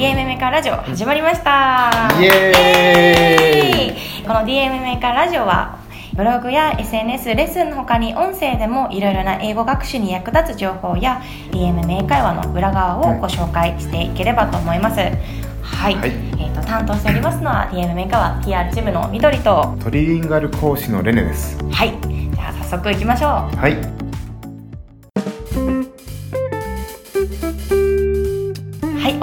DM メーカーラジオ始まりました。イエーイ。この DM メーカーラジオはブログや SNS レッスンの他に音声でもいろいろな英語学習に役立つ情報や DM 名会話の裏側をご紹介していければと思います。はい、はい。えー、と担当しておりますのは DM 名会話 TR チームの緑とトリリンガル講師のレネです。はい。じゃあ早速いきましょう。はい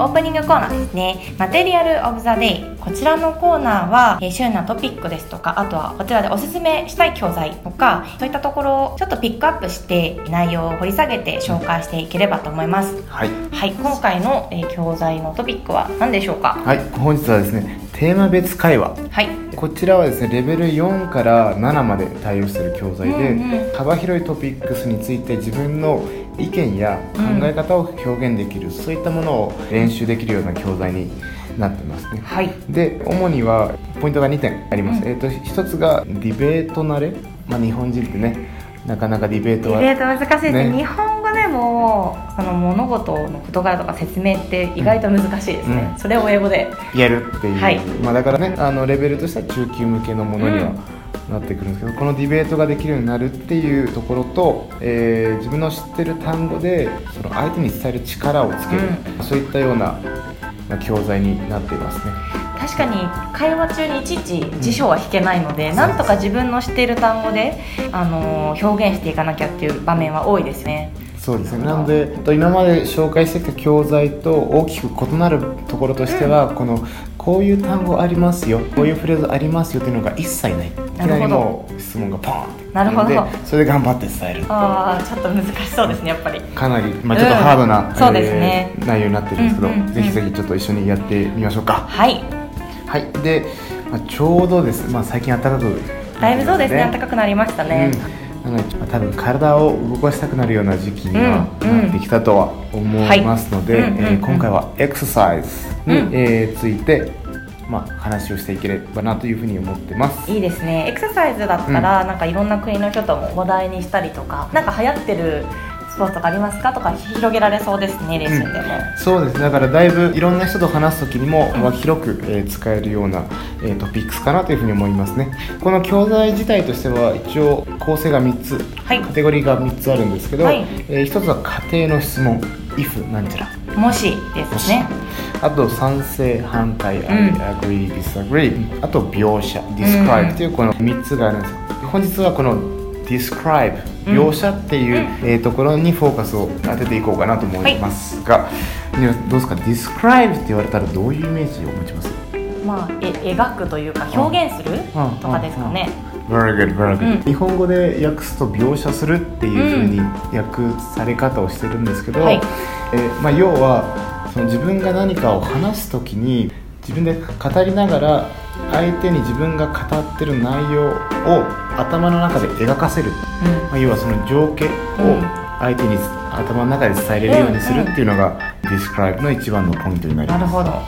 オープニングコーナーですね。マテリアルオブザデイ。こちらのコーナーは、えー旬なトピックですとか、あとはこちらでおすすめしたい教材とか、そういったところをちょっとピックアップして、内容を掘り下げて紹介していければと思います。はいはい、今回の、えー教材のトピックは何でしょうか？はい本日はですねテーマ別会話はい。こちらはですねレベル4から7まで対応している教材で、うんうん幅広いトピックスについて自分の意見や考え方を表現できる、そういったものを練習できるような教材になってますね。はい。で主にはポイントが2点あります、うん。えー、と1つがディベート慣れ、まあ、日本人ってねなかなかディベートはディベート難しいですね。ね。日本語でも、その物事の事柄とか説明って意外と難しいですね。うん。それを英語で。やるっていう、はい。まあ、だからねあのレベルとしては中級向けのものにはなってくるんですけど、このディベートができるようになるっていうところと、えー自分の知ってる単語でその相手に伝える力をつける、そういったような、まあ、教材になっていますね。確かに会話中にいちいち辞書は引けないので、なんとか自分の知っている単語で、あのー表現していかなきゃっていう場面は多いですね。そうですね。なのでえっと今まで紹介してきた教材と大きく異なるところとしては、このこういう単語ありますよこういうフレーズありますよっていうのが一切ないいきなりもう質問がポーンってなるほど。でそれで頑張って伝えるああちょっと難しそうですねやっぱり。かなり、まあ、ちょっとハードな、うんそうですね。えー内容になってるんですけど、うんうんうん。ぜひぜひちょっと一緒にやってみましょうか。はい。はい。で、まあ、ちょうどです、まあ、最近暖かくだいぶそうですね。暖かくなりましたね、うん、なので、まあ、多分体を動かしたくなるような時期にはなってきたとは思いますので、今回はエクササイズに、うん。えーついて、まあ、話をしていければなというふうに思ってます。いいですね。エクササイズだったら、なんかいろんな国の人とも話題にしたりとかなんか流行ってるスポーツとかありますかとか広げられそうですねレッスンでも、そうです。ねだからだいぶいろんな人と話す時にもうん。幅広く、えー使えるような、えートピックスかなというふうに思いますね。この教材自体としては一応構成が3つはい。カテゴリーが3つあるんですけど、はい。え1つは家庭の質問 if なんちゃら。もしですねあと賛成反対、ん。I agree disagree あと描写 describe というこの3つがあるんです。本日はこの describe うん。描写っていう、えーところにフォーカスを当てていこうかなと思いますが、皆さんどうですか？describe って言われたらどういうイメージを持ちます？まあえ描くというか表現するうんとかですかね。Very good, very good、うん。日本語で訳すと描写するっていうふうに訳され方をしてるんですけど、はい。えーまあ、要はその自分が何かを話す時に自分で語りながら相手に自分が語ってる内容を頭の中で描かせる、まあ、要はその情景を相手に頭の中で伝えれるようにするっていうのが Describe の一番のポイントになります。なるほど。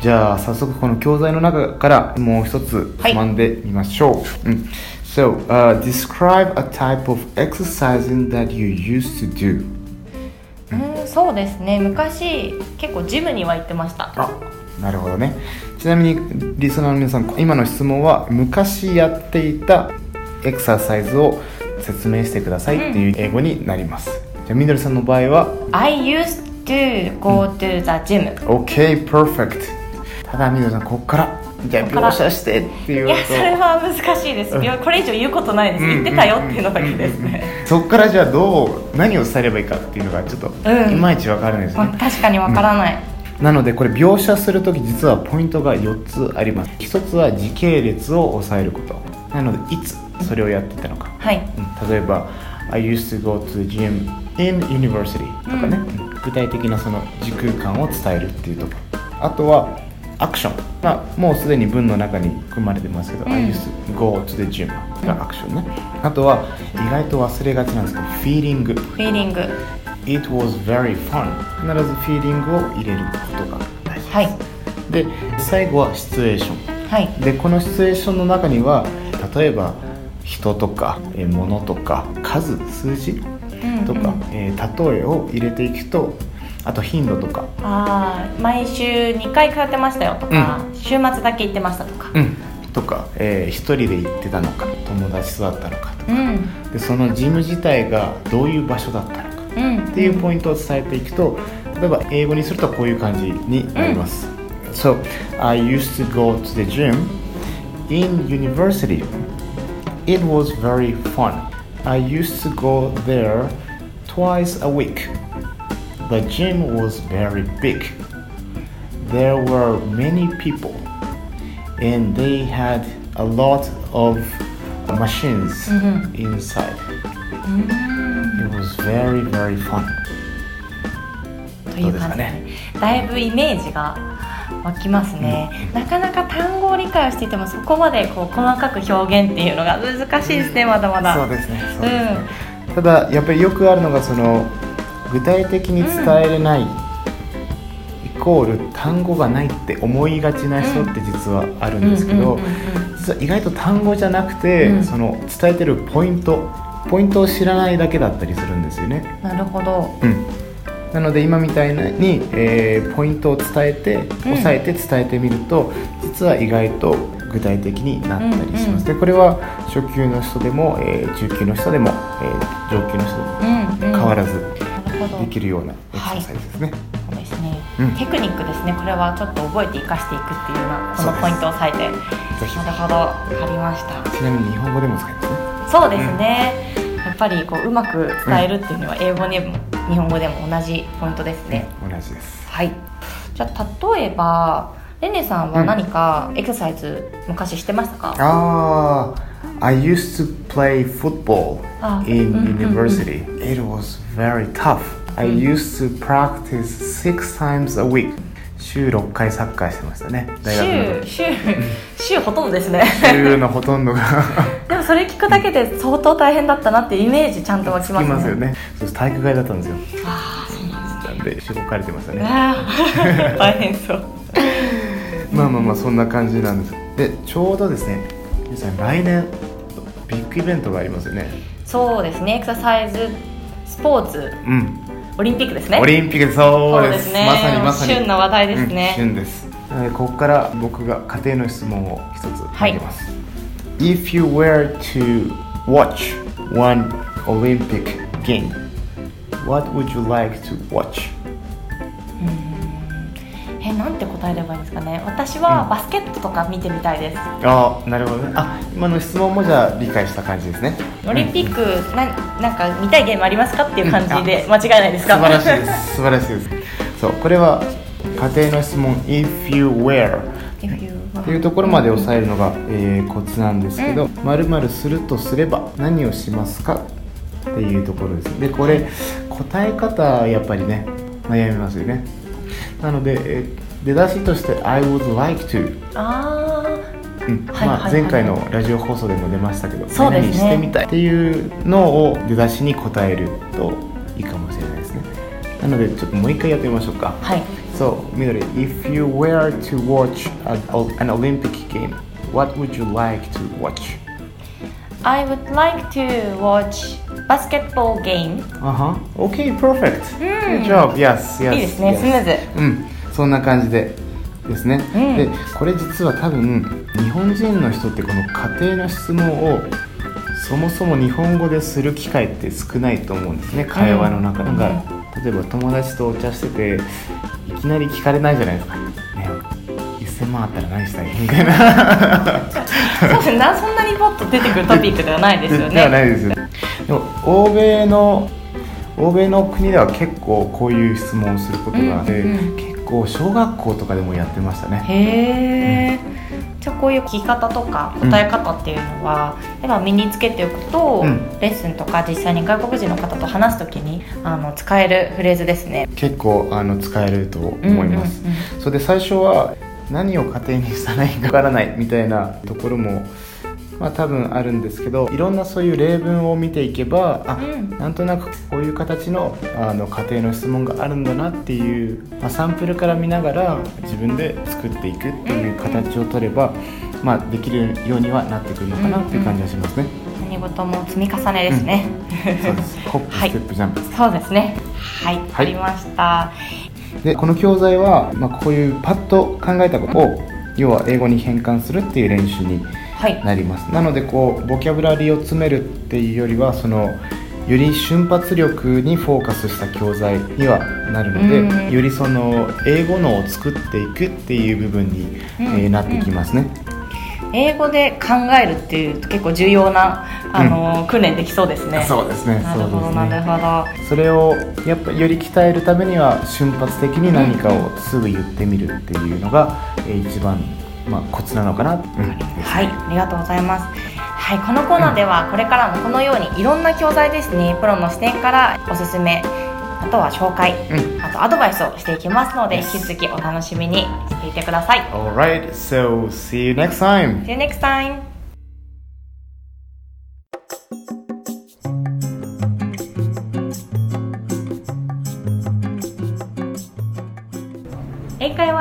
じゃあ早速この教材の中からもう一つはい。つまんでみましょう、うん。So、uh, describe a type of exercising that you used to do うん。そうですね。昔結構ジムには行ってました。あなるほどね。ちなみにリスナーの皆さん今の質問は昔やっていたエクササイズを説明してくださいっていう英語になります、じゃあみどりさんの場合は？I used to go to the gym、OK perfect ただみどりさんここからじゃあ描写してっていういやそれは難しいです、これ以上言うことないです、言ってたよっていうのだけですね、そこからじゃあどう何を伝えればいいかっていうのがちょっとうん。いまいちわからないですまあね、確かにわからない、なのでこれ描写する時実はポイントが4つあります。1つは時系列を抑えること。なのでいつそれをやっていたのか、はい。うん。例えば I used to go to the gym in university とかね、うん。具体的なその時空間を伝えるっていうとこ。ろあとはアクション、まあ、もうすでに文の中に含まれてますけど、うん。I used to go to the gym がアクションね、あとは意外と忘れがちなんですけどフィーリングフィーリング It was very fun 必ずフィーリングを入れることが大事です、はい。で最後はシチュエーション。はい。でこのシチュエーションの中には例えば人とかえー物とか数数字とか、うんうん。えー例えを入れていくとあと頻度とか。ああ毎週2回通ってましたよとか、週末だけ行ってましたとか。うん。とか、えー一人で行ってたのか友達とだったのかとか。うん。でそのジム自体がどういう場所だったのか。うん。っていうポイントを伝えていくと例えば英語にするとこういう感じになります、So, I used to go to the gym in university. It was very fun. I used to go there twice a week. The gym was very big. There were many people and they had a lot of machines inside. It was very, very fun. という感じ。で、ね、だいぶイメージが湧きますね、なかなか単語を理解をしていてもそこまでこう細かく表現っていうのが難しいですねまだまだ。そうですねそうですね、ただやっぱりよくあるのがその具体的に伝えれない、イコール単語がないって思いがちな人って実はあるんですけど、うんうんうんうん。実は意外と単語じゃなくて、うん。その伝えてるポイントポイントを知らないだけだったりするんですよね。なるほど。うん。なので今みたいに、えーポイントを伝えて押さえて伝えてみると、実は意外と具体的になったりします、でこれは初級の人でも、えー中級の人でも、えー上級の人でもうんうん。変わらずなるほどできるようなエクササイズですね、そうですね、うん。テクニックですね。これはちょっと覚えて生かしていくっていうようなこのポイントを押さえてぜひなるほど。わかりました。ちなみに日本語でも使いますね。そうですね、やっぱりこううまく伝えるっていうのは英語でも日本語でも同じポイントですね、同じです。はい。じゃあ例えばレネさんは何かエクササイズ昔してましたか、ああ I used to play football あ in university. It was very tough. I used to practice six times a week. 週6回サッカーしてましたね。大学の週時。週週ほとんどですね週のほとんどが でもそれ聞くだけで相当大変だったなってイメージちゃんと湧きつますねきますよね。そう体育会だったんですよ。ああそうなんですなんで、しごかれてましたね。大変そうまあまあまあ、そんな感じなんです。で、ちょうどですね、皆さん来年、ビッグイベントがありますよね。そうですね。エクササイズスポーツ。うん。オリンピックですね。オリンピックそうです。そうですね。まさにまさに。旬な話題ですね。うん旬です。ここから僕が家庭の質問を一つ投げます、If you were to watch one Olympic game what would you like to watch? え私はうん。バスケットとか見てみたいです、あなるほどね。あ今の質問もじゃあ理解した感じですね。オリンピックななんか見たいゲームありますかっていう感じでうん。間違いないですか？素晴らしいです。素晴らしいです。そうこれは家庭の質問 If you were っていうところまで押さえるのが、えーコツなんですけど「まるまるするとすれば何をしますか?」っていうところです。でこれ答え方やっぱりね悩みますよね。なので、えー出だしとして「I would like to あ」うんはいまあ、前回のラジオ放送でも出ましたけどね何々してみたいっていうのを出だしに答えるといいかもしれないですねなのでちょっともう一回やってみましょうかあはい So, Midori, if you were to watch an Olympic game, what would you like to watch? I would like to watch basketball game Uh huh. Okay, perfect. うん Good job. Yes, yes. いいですね yes. スムーズうん、そんな感じでですね。うん。で、これ実は多分日本人の人ってこの家庭の質問をそもそも日本語でする機会って少ないと思うんですね。会話の中で、うん。なんか例えば友達とお茶してていきなり聞かれないじゃないですか。ね、1000万あったら何したいみたいな。そうですね。なそんなにポッと出てくるトピックではないですよね。ではないですよでも欧米の欧米の国では結構こういう質問をすることがあって、うんうん結構小学校とかでもやってましたね。へえ、じゃあこういう聞き方とか答え方っていうのは、やっぱ身につけておくと、うん。レッスンとか実際に外国人の方と話す時にあの使えるフレーズですね。結構あの使えると思います、うんうん。それで最初は何を家庭にしたらいいかわからないみたいなところもまあ多分あるんですけどいろんなそういう例文を見ていけばあ、うん。なんとなくこういう形のあの家庭の質問があるんだなっていう、まあ、サンプルから見ながら自分で作っていくっていう形を取れば、まあ、できるようにはなってくるのかなっていう感じがしますね。何事も積み重ねですね、そうです。ホップはいステップジャンプ、そうですね。はい。わかりました、でこの教材は、まあ、こういうパッと考えたことを要は英語に変換するっていう練習にはいなりますなのでこうボキャブラリーを詰めるっていうよりはそのより瞬発力にフォーカスした教材にはなるのでうんよりその英語のを作っていくっていう部分に、うんえーなってきますね、英語で考えるっていう結構重要なあの、訓練できそうですねそうですねなるほど、なるねほどそれをやっぱより鍛えるためには瞬発的に何かをすぐ言ってみるっていうのが、えー一番、まあ、コツなのかな、うん。はい、ありがとうございます。はい、このコーナーではこれからもこのようにいろんな教材ですね、プロの視点からおすすめ、あとは紹介、うん。あとアドバイスをしていきますので、引き続きお楽しみにしていてください。Alright, so see you next time! See you next time! 英会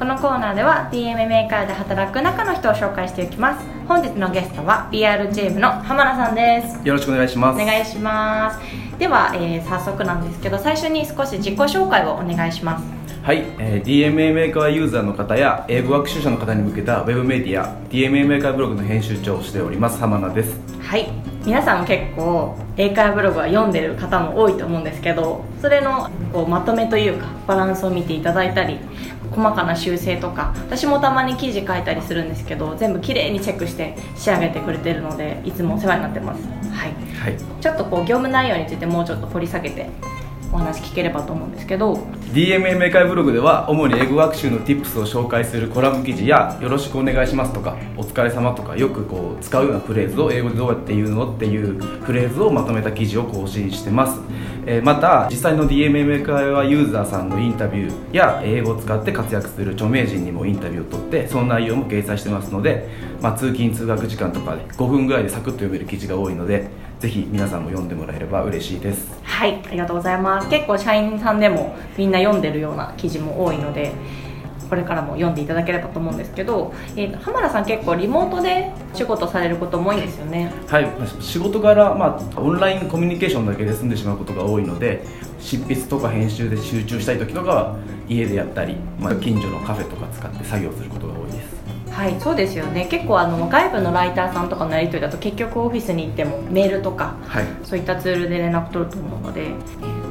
このコーナーでは DMM 英会話で働く中の人を紹介していきます。本日のゲストは PR チームの浜田さんです。よろしくお願いします。お願いします。では、えー早速なんですけど最初に少し自己紹介をお願いします。はい、えー DMA メーカーユーザーの方や英語学習者の方に向けたウェブメディア DMA メーカーブログの編集長をしております浜名です。はい。皆さん結構英会話ブログは読んでる方も多いと思うんですけどそれのこうまとめというかバランスを見ていただいたり細かな修正とか私もたまに記事書いたりするんですけど全部きれいにチェックして仕上げてくれてるのでいつもお世話になってますはいはい。ちょっとこう業務内容についてもうちょっと掘り下げてお話聞ければと思うんですけど。DMA メーカーブログでは主に英語学習の Tips を紹介するコラム記事やよろしくお願いしますとかお疲れ様とかよくこう使うようなフレーズを英語でどうやって言うのっていうフレーズをまとめた記事を更新してます、えーまた実際の DMA メーカーユーザーさんのインタビューや英語を使って活躍する著名人にもインタビューを取ってその内容も掲載してますので、まあ、通勤通学時間とかで5分ぐらいでサクッと読める記事が多いのでぜひ皆さんも読んでもらえれば嬉しいです。はいありがとうございます。結構社員さんでもみんな読んでるような記事も多いのでこれからも読んでいただければと思うんですけど、えー浜田さん結構リモートで仕事されることも多いんですよね。はい、仕事柄、まあ、オンラインコミュニケーションだけで済んでしまうことが多いので執筆とか編集で集中したい時とかは家でやったり、まあ、近所のカフェとか使って作業することが多いですはいそうですよね。結構あの外部のライターさんとかのやり取りだと結局オフィスに行ってもメールとかはい。そういったツールで連絡取ると思うので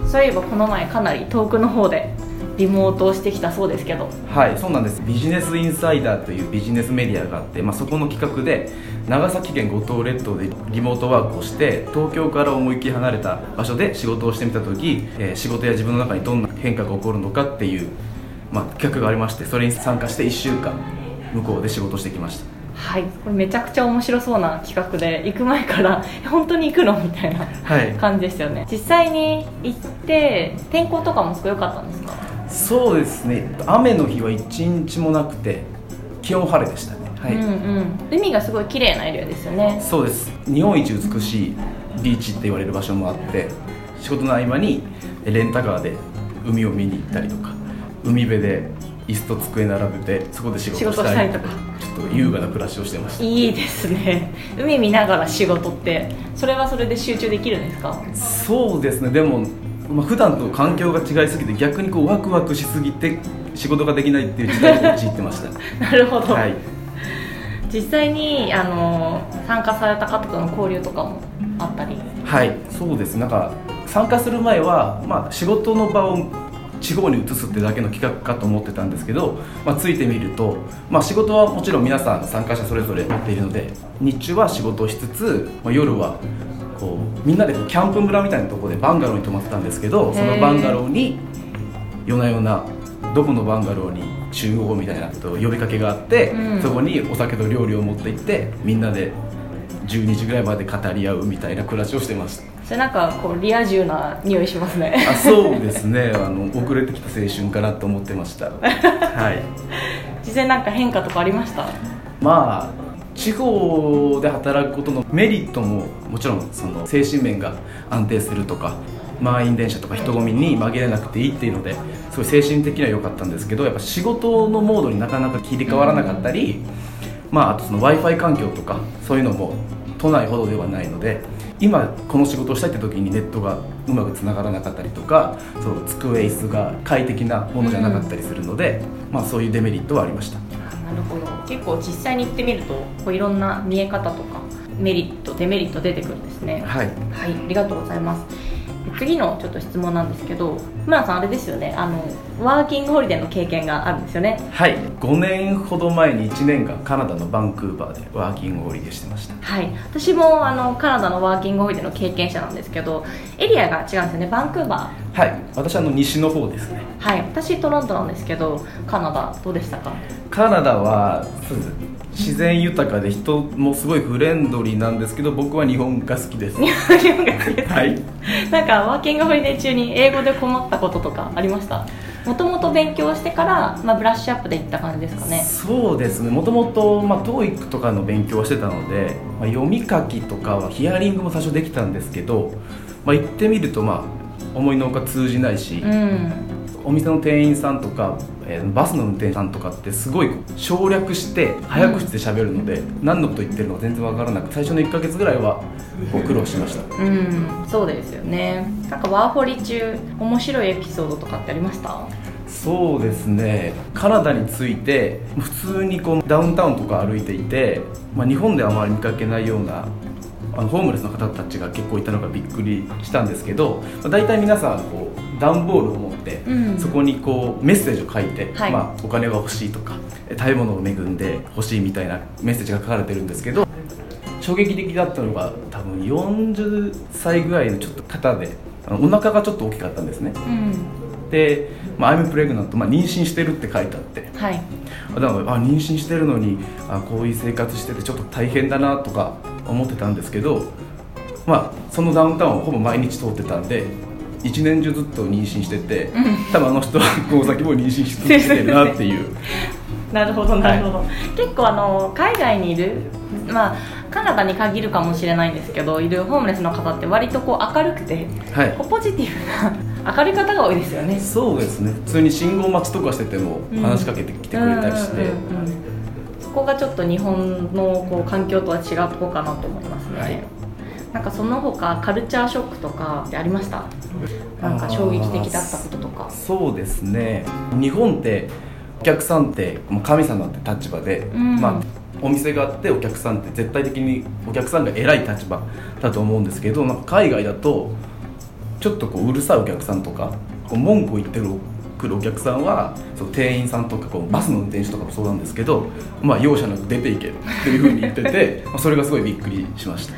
そういえばこの前かなり遠くの方でリモートをしてきたそうですけど。はいそうなんです。ビジネスインサイダーというビジネスメディアがあって、まあ、そこの企画で長崎県五島列島でリモートワークをして東京から思いっきり離れた場所で仕事をしてみた時、えー仕事や自分の中にどんな変化が起こるのかっていう、まあ、企画がありましてそれに参加して1週間向こうで仕事をしてきました。はい。これめちゃくちゃ面白そうな企画で行く前からえ 本当に行くのみたいなはい。感じですよね。実際に行って天候とかもすごい良かったんですか？そうですね。雨の日は一日もなくて気温晴れでしたね。はい、うんうん。海がすごい綺麗なエリアですよね。そうです。日本一美しいビーチって言われる場所もあって仕事の合間にレンタカーで海を見に行ったりとか海辺で椅子と机並べてそこで仕事したりとか。ちょっと優雅な暮らしをしてました。いいですね。海見ながら仕事ってそれはそれで集中できるんですか？そうですね。でも、まあ普段と環境が違いすぎて逆にこうワクワクしすぎて仕事ができないっていう時代に陥ってました。なるほど、はい。実際にあの参加された方との交流とかもあったり？はい。そうです。なんか参加する前は、まあ、仕事の場を地方に移すってだけの企画かと思ってたんですけど、まあ、ついてみると、まあ、仕事はもちろん皆さん参加者それぞれ持っているので日中は仕事をしつつ、まあ、夜はこうみんなでこうキャンプ村みたいなところでバンガローに泊まってたんですけどそのバンガローに夜な夜などこのバンガローに集合みたいなことを呼びかけがあって、うん。そこにお酒と料理を持って行ってみんなで12時ぐらいまで語り合うみたいな暮らしをしてましたそれなんかこうリア充な匂いしますね。あそうですね。あの遅れてきた青春かなと思ってました。はい。実際なんか変化とかありました？まあ地方で働くことのメリットももちろんその精神面が安定するとか満員電車とか人混みに紛れなくていいっていうのですごい精神的には良かったんですけどやっぱ仕事のモードになかなか切り替わらなかったり、まあ、あとその w i f i 環境とかそういうのも都内ほどではないので今この仕事をしたいって時にネットがうまくつながらなかったりとかその机椅子が快適なものじゃなかったりするので、まあ、そういうデメリットはありました。なるほど。結構実際に行ってみるとこういろんな見え方とかメリットデメリット出てくるんですね。はい。はい、ありがとうございます。次のちょっと質問なんですけど、村さんあれですよね、あのワーキングホリデーの経験があるんですよね。はい。5年ほど前に1年間カナダのバンクーバーでワーキングホリデーしてました。はい、私もあのカナダのワーキングホリデーの経験者なんですけど、エリアが違うんですよね。バンクーバはい。私あの西の方ですね。ー、はい、私トロントなんですけど、カナダどうでしたか？カナダはそうです自然豊かで人もすごいフレンドリーなんですけど僕は日本が好きです 日本が好きです。はいなんかワーキングホリデー中に英語で困ったこととかありました？もともと勉強してから、まあ、ブラッシュアップでいった感じですかね。そうですねもともと、まあ、TOEIC とかの勉強はしてたので、まあ、読み書きとかはヒアリングも最初できたんですけど、まあ、行ってみると、まあ、思いのほか通じないし、うん、お店の店員さんとか、えーバスの運転手さんとかってすごい省略して早口で喋るので、何のこと言ってるのか全然わからなく最初の1ヶ月ぐらいはご苦労しましたうん、そうですよね。なんかワーホリ中面白いエピソードとかってありました？そうですねカナダに着いて普通にこうダウンタウンとか歩いていて、まあ、日本ではあまり見かけないようなあのホームレスの方たちが結構いたのがびっくりしたんですけど、まあ、大体皆さんこう段ボールを持って、うん。そこにこうメッセージを書いて、はい。まあ、お金が欲しいとかえ食べ物を恵んで欲しいみたいなメッセージが書かれてるんですけど衝撃的だったのが多分40歳ぐらいのちょっと方でお腹がちょっと大きかったんですね。うん、で、まあ、I'm pregnant、まあ、妊娠してるって書いてあって。はい。あだからあ妊娠してるのにあこういう生活しててちょっと大変だなとか思ってたんですけど、まあ、そのダウンタウンをほぼ毎日通ってたんで一年中ずっと妊娠してて多分あの人はこの先も妊娠し続けてるなっていう。なるほどなるほど、結構あの海外にいるまあカナダに限るかもしれないんですけどいるホームレスの方って割とこう明るくて、はい。ポジティブな明るい方が多いですよね。そうですね。普通に信号待ちとかしててもうん。話しかけてきてくれたりして、うんうんうんうん。そこがちょっと日本のこう環境とは違うとこかなと思いますね、はい。なんかその他カルチャーショックとかってありました？なんか衝撃的だったこととか？そうですね。日本ってお客さんってもう神様って立場で、うん。まあ、お店があってお客さんって絶対的にお客さんが偉い立場だと思うんですけどなんか海外だとちょっとこううるさいお客さんとかこう文句を言ってくるお客さんはその店員さんとかこうバスの運転手とかもそうなんですけど、まあ、容赦なく出ていけ っていうふうに言っててまあそれがすごいびっくりしました。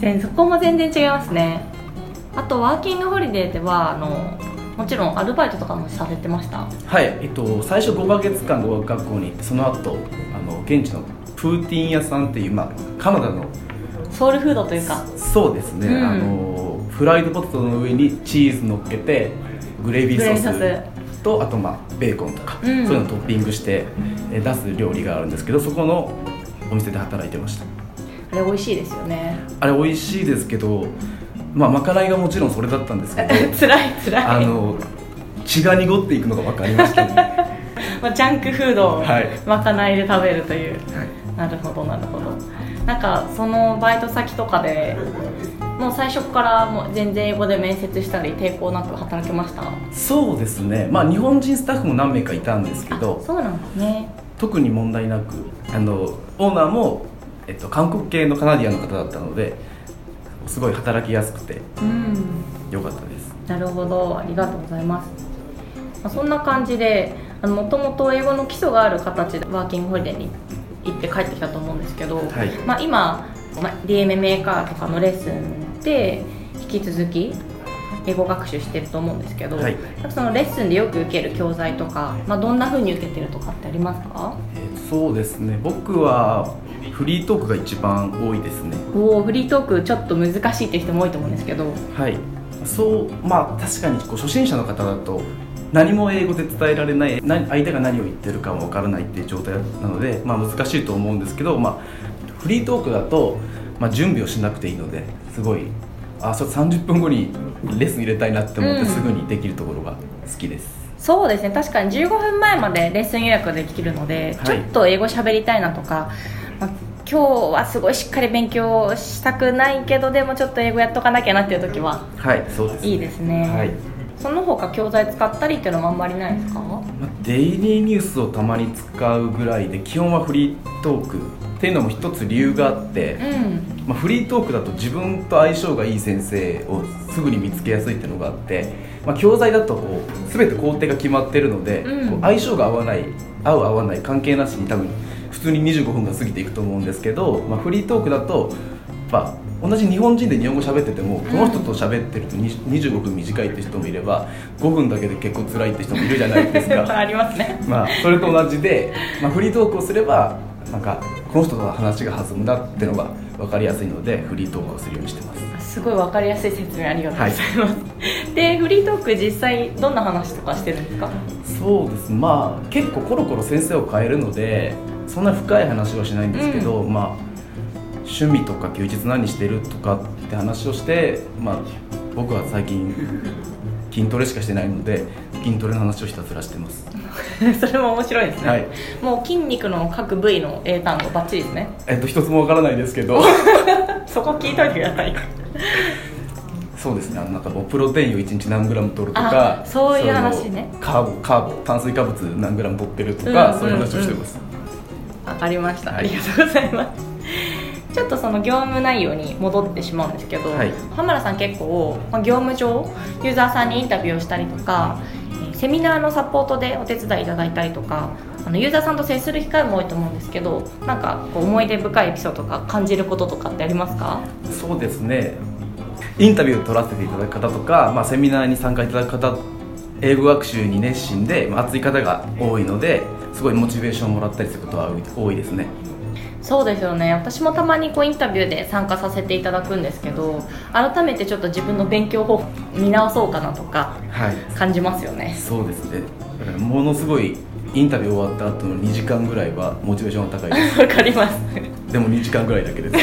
全そこも全然違いますねあとワーキングホリデーではあのもちろんアルバイトとかもされてました？はい、えっと、最初5ヶ月間語学学校に行ってその後あの現地のプーティン屋さんっていう、まあ、カナダのソウルフードというか？そうですね、うん。あのフライドポテトの上にチーズ乗っけてグレービーソースとあと、まあ、ベーコンとか、うん。そういうのをトッピングしてえ出す料理があるんですけどそこのお店で働いてました。あれ美味しいですよね。あれ美味しいですけど、まあ、まかないがもちろんそれだったんですけど 辛い辛い。あの血が濁っていくのが分かりましたね。まあ、ジャンクフードをはい。まかないで食べるという、なるほどなるほど。なんかそのバイト先とかでもう最初からもう全然英語で面接したり抵抗なく働けました？そうですね。まあ日本人スタッフも何名かいたんですけどそうなんですね。特に問題なくあのオーナーも、えっと、韓国系のカナディアンの方だったのですごい働きやすくてうん。良かったです。なるほど。ありがとうございます、まあ、そんな感じでもともと英語の基礎がある形でワーキングホリデーに行って帰ってきたと思うんですけど、はい。まあ、今、まあ、DMM メーカーとかのレッスンで引き続き英語学習してると思うんですけど、はい。そのレッスンでよく受ける教材とか、まあ、どんな風に受けてるとかってありますか？えーそうですね。僕はフリートークが一番多いですね。おおフリートークちょっと難しいっていう人も多いと思うんですけど。はい。そうまあ確かにこう初心者の方だと何も英語で伝えられない何相手が何を言ってるかもわからないっていう状態なので、まあ、難しいと思うんですけど、まあ、フリートークだと、まあ、準備をしなくていいのですごいあそれ30分後にレッスン入れたいなって思ってうん。すぐにできるところが好きです、そうですね。確かに15分前までレッスン予約できるので、はい。ちょっと英語喋りたいなとか、まあ今日はすごいしっかり勉強したくないけどでもちょっと英語やっとかなきゃなっていう時ははいそうですいいですね、はい。その他教材使ったりっていうのはあんまりないですか？まあデイリーニュースをたまに使うぐらいで基本はフリートークっていうのも一つ理由があって、うん。まあ、フリートークだと自分と相性がいい先生をすぐに見つけやすいっていうのがあって、まあ、教材だとこう全て工程が決まってるので、うん。こう相性が合わない合う合わない関係なしに多分普通に25分が過ぎていくと思うんですけど、まあ、フリートークだと、まあ、同じ日本人で日本語喋っててもこの人と喋ってるとに25分短いって人もいれば5分だけで結構辛いって人もいるじゃないですか。ありますね。まあ、それと同じで、まあ、フリートークをすればなんかこの人との話が弾むなっていうのが分かりやすいのでフリートークをするようにしてます。すごい分かりやすい説明ありがとうございます、でフリートーク実際どんな話とかしてるんですか？そうです。まあ結構コロコロ先生を変えるのでそんな深い話はしないんですけど、まあ趣味とか休日何してるとかって話をして、まあ、僕は最近筋トレしかしてないので筋トレの話をひたすらしてます。それも面白いですね、はい。もう筋肉の各部位の英単語バッチリですね。えっと一つもわからないですけど。そこ聞いといてください。そうですね。あのなんかもうプロテインを1日何グラム取るとかあそういう話ね。カーボカーボ炭水化物何グラム取ってるとか、うんそういう話をしてます、わかりました、はい。ありがとうございます。ちょっとその業務内容に戻ってしまうんですけど、はい。浜田さん結構、まあ、業務上ユーザーさんにインタビューをしたりとかえーセミナーのサポートでお手伝いいただいたりとかあのユーザーさんと接する機会も多いと思うんですけどなんかこう思い出深いエピソードとか感じることとかってありますか？そうですね。インタビューを取らせていただく方とか、まあ、セミナーに参加いただく方英語学習に熱心で、熱い方が多いのですごいモチベーションをもらったりすることは多いですね。そうですよね。私もたまにこうインタビューで参加させていただくんですけど改めてちょっと自分の勉強方法見直そうかなとかはい。感じますよね。そうですね。ものすごいインタビュー終わった後の2時間ぐらいはモチベーションが高いです。わかります。でも2時間ぐらいだけです。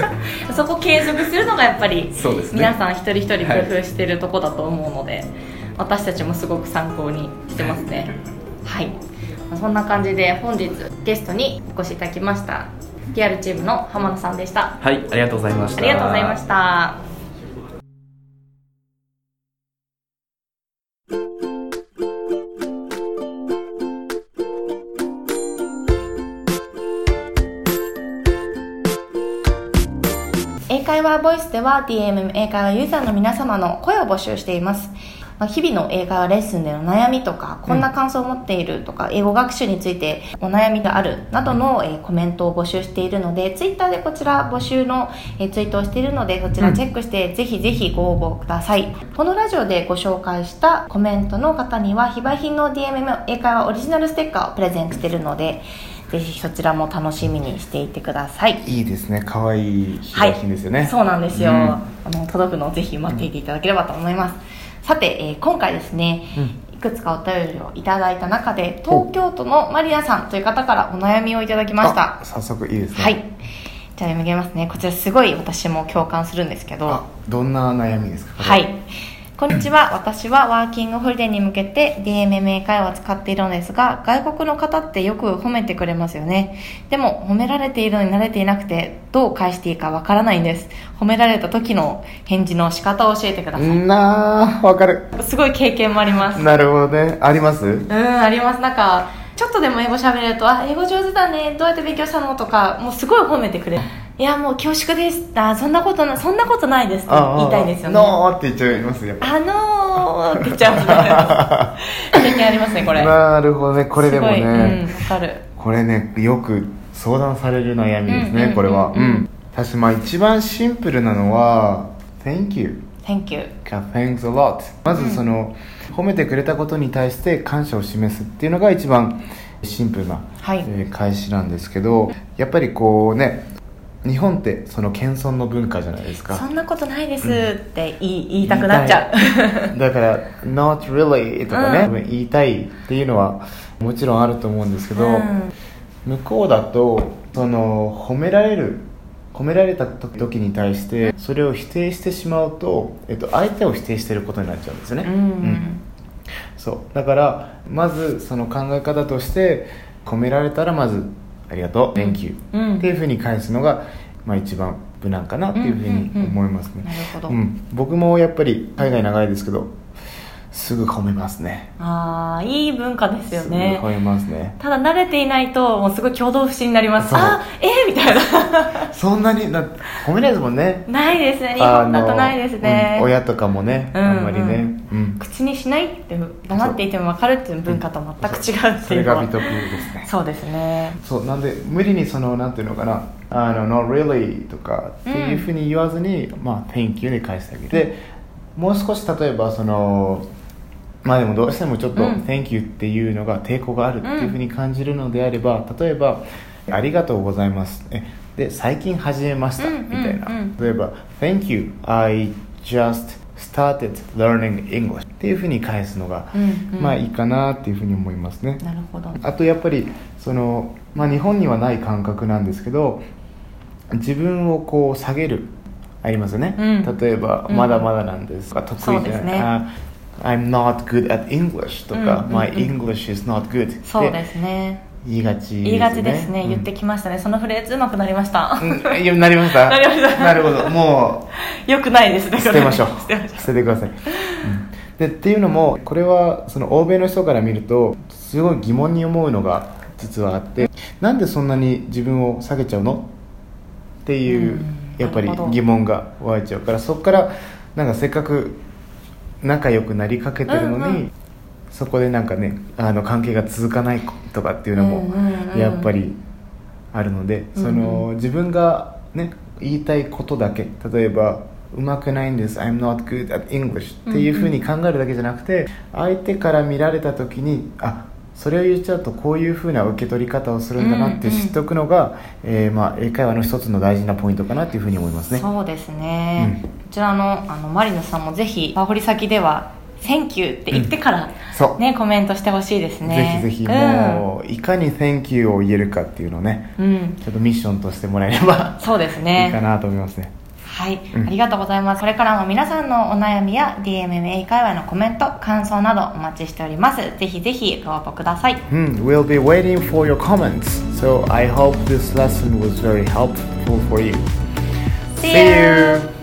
そこ継続するのがやっぱりそうですね。皆さん一人一人工夫してるとこだと思うので、私たちもすごく参考にしてますね。はい、そんな感じで本日ゲストにお越しいただきました PR チームの浜田さんでした。はいありがとうございました。ありがとうございました。英会話ボイスでは DMM 英会話ユーザーの皆様の声を募集しています。まあ日々の英会話レッスンでの悩みとか、こんな感想を持っているとか、英語学習についてお悩みがあるなどの、えーコメントを募集しているので、ツイッターでこちら募集の、えーツイートをしているので、そちらチェックして、ぜひぜひご応募ください。このラジオでご紹介したコメントの方には、非売品の DMM 英会話オリジナルステッカーをプレゼントしているので、ぜひそちらも楽しみにしていてください。いいですね。可愛い非売品ですよね、そうなんですよ、うん。あの届くのをぜひ待っていていただければと思います、さて、えー今回ですね、いくつかお便りをいただいた中で東京都のマリナさんという方からお悩みをいただきました。あ早速いいですね。はい。じゃあ読み上げますね。こちらすごい私も共感するんですけど。あどんな悩みですか？はい。こんにちは。私はワーキングホリデーに向けて DMMA 会話を使っているのですが、外国の方ってよく褒めてくれますよね。でも、褒められているのに慣れていなくて、どう返していいかわからないんです。褒められた時の返事の仕方を教えてください。なあわかるすごい経験もあります。なるほどねあります？うん、あります。なんか、ちょっとでも英語喋れると、あ、英語上手だね、どうやって勉強したの？とか、もうすごい褒めてくれる。いや、もう恐縮です。あ、そんなことな、そんなことないですって言いたいですよね。ノーって言っちゃいますやっぱあのーって言っちゃう 経験ありますね、これ。なるほどね。これでもすごい。うん、ね、わかる。これねよく相談される悩みですね、これはうんうん。確かまあ一番シンプルなのは「Thank you」Thank you. か Thanks a lot まずその、褒めてくれたことに対して感謝を示すっていうのが一番シンプルな、はい。えー返しなんですけどやっぱりこうね日本ってその謙遜の文化じゃないですか。そんなことないですって言い言いたくなっちゃう。だから「not really」とかね、言いたいっていうのはもちろんあると思うんですけど、うん。向こうだとその褒められる褒められた時に対してそれを否定してしまうと、えっと、相手を否定してることになっちゃうんですよね、うん。そう。だからまずその考え方として褒められたらまずありがとう。Thank you、うん。っていうふうに返すのが、まあ、一番無難かなっていうふうに思いますね、なるほど、うん。僕もやっぱり海外長いですけどすぐ褒めますね。ああいい文化ですよすぐね褒めますね。ただ慣れていないともうすごい共同不審になります。そう。あえー、みたいな。そんなにな褒めないですもんね。ないですね。日本だとないですね、うん親とかもね、うんあんまりね、うん、口にしないって黙っていても分かるっていう文化と全く違うってそいうのはれが美徳ですね。そうですね。そうなんで無理にそのなんていうのかな。あの not really とかっていうふうに言わずに、まあ thank you で返してあげて。もう少し例えばそのまあでもどうしてもちょっと、うん。thank you っていうのが抵抗があるっていうふうに感じるのであれば、例えばありがとうございます。えで最近始めました。うんみたいな、例えば thank you I just started learning English っていうふうに返すのが、うんうん。まあいいかなっていうふうに思いますね。なるほど。あとやっぱりその、まあ、日本にはない感覚なんですけど自分をこう下げるありますよね、うん。例えば、うん。まだまだなんですとか得意じゃない、ね。あ I'm not good at English とか、うんうんうん。My English is not good そうですね。言いがちですね。言いがちですね、うん言ってきましたね。そのフレーズうまくなりました、うんいやなりました。なりました。なるほど。もうよくないですね捨てましょう。捨てましょう。捨ててください、うん。でっていうのもこれはその欧米の人から見るとすごい疑問に思うのが実はあってなんでそんなに自分を下げちゃうの？っていううんやっぱり疑問が湧いちゃうからそこからなんかせっかく仲良くなりかけてるのに、うんうん。そこでなんかねあの関係が続かないとかっていうのもうんうんうんやっぱりあるので、うんその自分がね言いたいことだけ例えばうまくないんです I'm not good at English っていうふうに考えるだけじゃなくて、相手から見られた時にあそれを言っちゃうとこういうふうな受け取り方をするんだなってうんうん知っておくのが、えーまあ、英会話の一つの大事なポイントかなっていうふうに思いますね。そうですね、うん。こちらのあのマリノさんもぜひワーホリ先では「Thank you」って言ってから、そう、ねコメントしてほしいですね。ぜひぜひうん。もういかに Thank you を言えるかっていうのをねうん。ちょっとミッションとしてもらえればそうですいいかねなと思いますねはい、うんありがとうございますこれからも皆さんのお悩みや DMM 英会話のコメント感想などお待ちしておりますぜひぜひご応募ください Hmm, we'll be waiting for your comments. So I hope this lesson was very helpful for you. See you.